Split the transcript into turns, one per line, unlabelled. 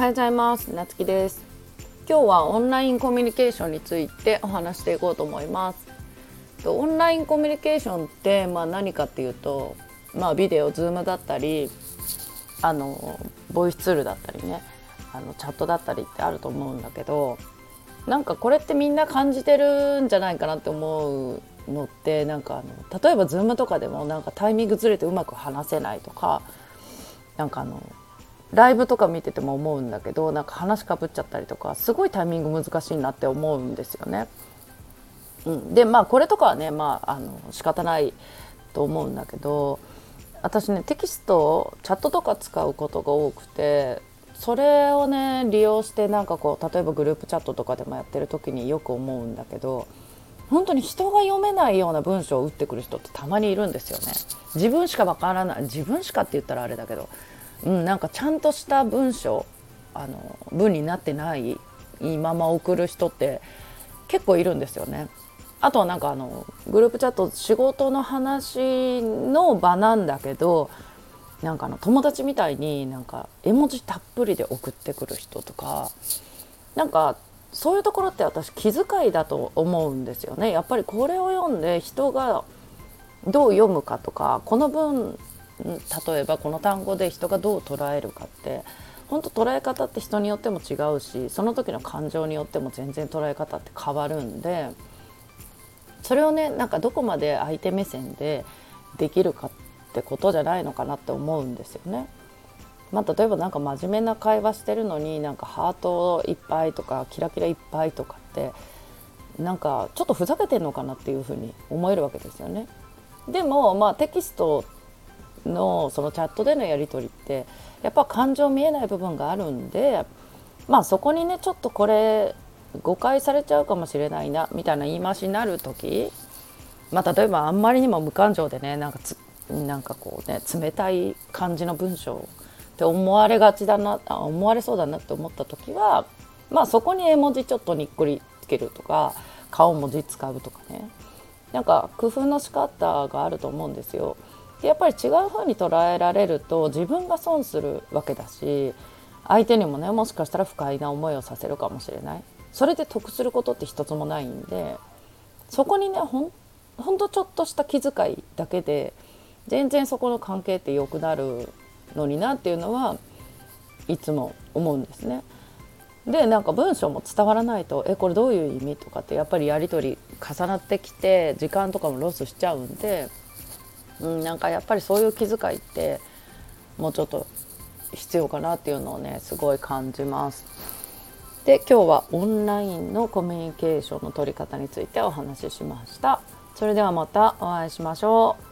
はようございます。なつきです。今日はオンラインコミュニケーションについてお話していこうと思います。オンラインコミュニケーションってまあ何かっていうとまあビデオズームだったりあのボイスツールだったりねあのチャットだったりってあると思うんだけどなんかこれってみんな感じてるんじゃないかなって思うのってなんかあの例えば Zoom とかでもなんかタイミングずれてうまく話せないとかなんかあのライブとか見てても思うんだけどなんか話かぶっちゃったりとかすごいタイミング難しいなって思うんですよね。うん、でまあこれとかはねまああの仕方ないと思うんだけど私ねテキストをチャットとか使うことが多くてそれをね利用してなんかこう例えばグループチャットとかでもやってる時によく思うんだけど本当に人が読めないような文章を打ってくる人ってたまにいるんですよね。自分しかわからない自分しかって言ったらあれだけどうん、なんかちゃんとした文章あの文になってないまま送る人って結構いるんですよね。あとはなんかあのグループチャット仕事の話の場なんだけどなんかあの友達みたいになんか絵文字たっぷりで送ってくる人とかなんかそういうところって私気遣いだと思うんですよね。やっぱりこれを読んで人がどう読むかとかこの文例えばこの単語で人がどう捉えるかって本当捉え方って人によっても違うしその時の感情によっても全然捉え方って変わるんでそれをねなんかどこまで相手目線でできるかってことじゃないのかなって思うんですよね。まあ、例えば何か真面目な会話してるのになんかハートいっぱいとかキラキラいっぱいとかってなんかちょっとふざけてんのかなっていうふうに思えるわけですよね。でもまあテキストのそのチャットでのやり取りってやっぱ感情見えない部分があるんでまあそこにねちょっとこれ誤解されちゃうかもしれないなみたいな言い回しになる時まあ例えばあんまりにも無感情でねなんかつなんかこうね冷たい感じの文章って思われがちだな思われそうだなって思った時はまあそこに絵文字ちょっとにっこりつけるとか顔文字使うとかねなんか工夫の仕方があると思うんですよ。やっぱり違う風に捉えられると自分が損するわけだし相手にもねもしかしたら不快な思いをさせるかもしれないそれで得することって一つもないんでそこにねほんほんとちょっとした気遣いだけで全然そこの関係って良くなるのになっていうのはいつも思うんですね。でなんか文章も伝わらないと「えこれどういう意味?」とかってやっぱりやり取り重なってきて時間とかもロスしちゃうんでうん、なんかやっぱりそういう気遣いってもうちょっと必要かなっていうのをねすごい感じます。で今日はオンラインのコミュニケーションの取り方についてお話ししました。それではまたお会いしましょう。